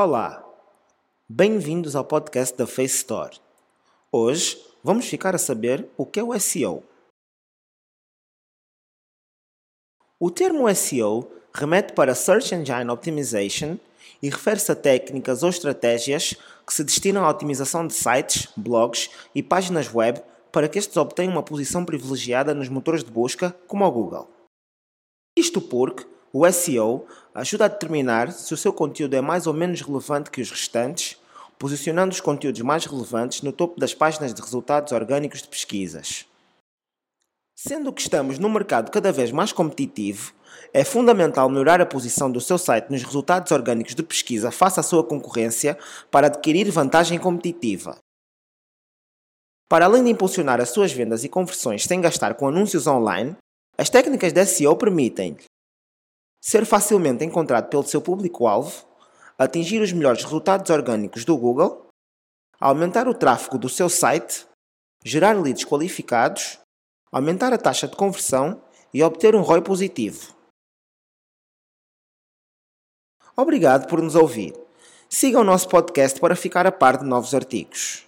Olá, bem-vindos ao podcast da Face Store. Hoje vamos ficar a saber o que é o SEO. O termo SEO remete para Search Engine Optimization e refere-se a técnicas ou estratégias que se destinam à otimização de sites, blogs e páginas web para que estes obtenham uma posição privilegiada nos motores de busca, como o Google. Isto porque o SEO ajuda a determinar se o seu conteúdo é mais ou menos relevante que os restantes, posicionando os conteúdos mais relevantes no topo das páginas de resultados orgânicos de pesquisas. Sendo que estamos num mercado cada vez mais competitivo, é fundamental melhorar a posição do seu site nos resultados orgânicos de pesquisa face à sua concorrência para adquirir vantagem competitiva. Para além de impulsionar as suas vendas e conversões sem gastar com anúncios online, as técnicas de SEO permitem ser facilmente encontrado pelo seu público-alvo, atingir os melhores resultados orgânicos do Google, aumentar o tráfego do seu site, gerar leads qualificados, aumentar a taxa de conversão e obter um ROI positivo. Obrigado por nos ouvir. Siga o nosso podcast para ficar a par de novos artigos.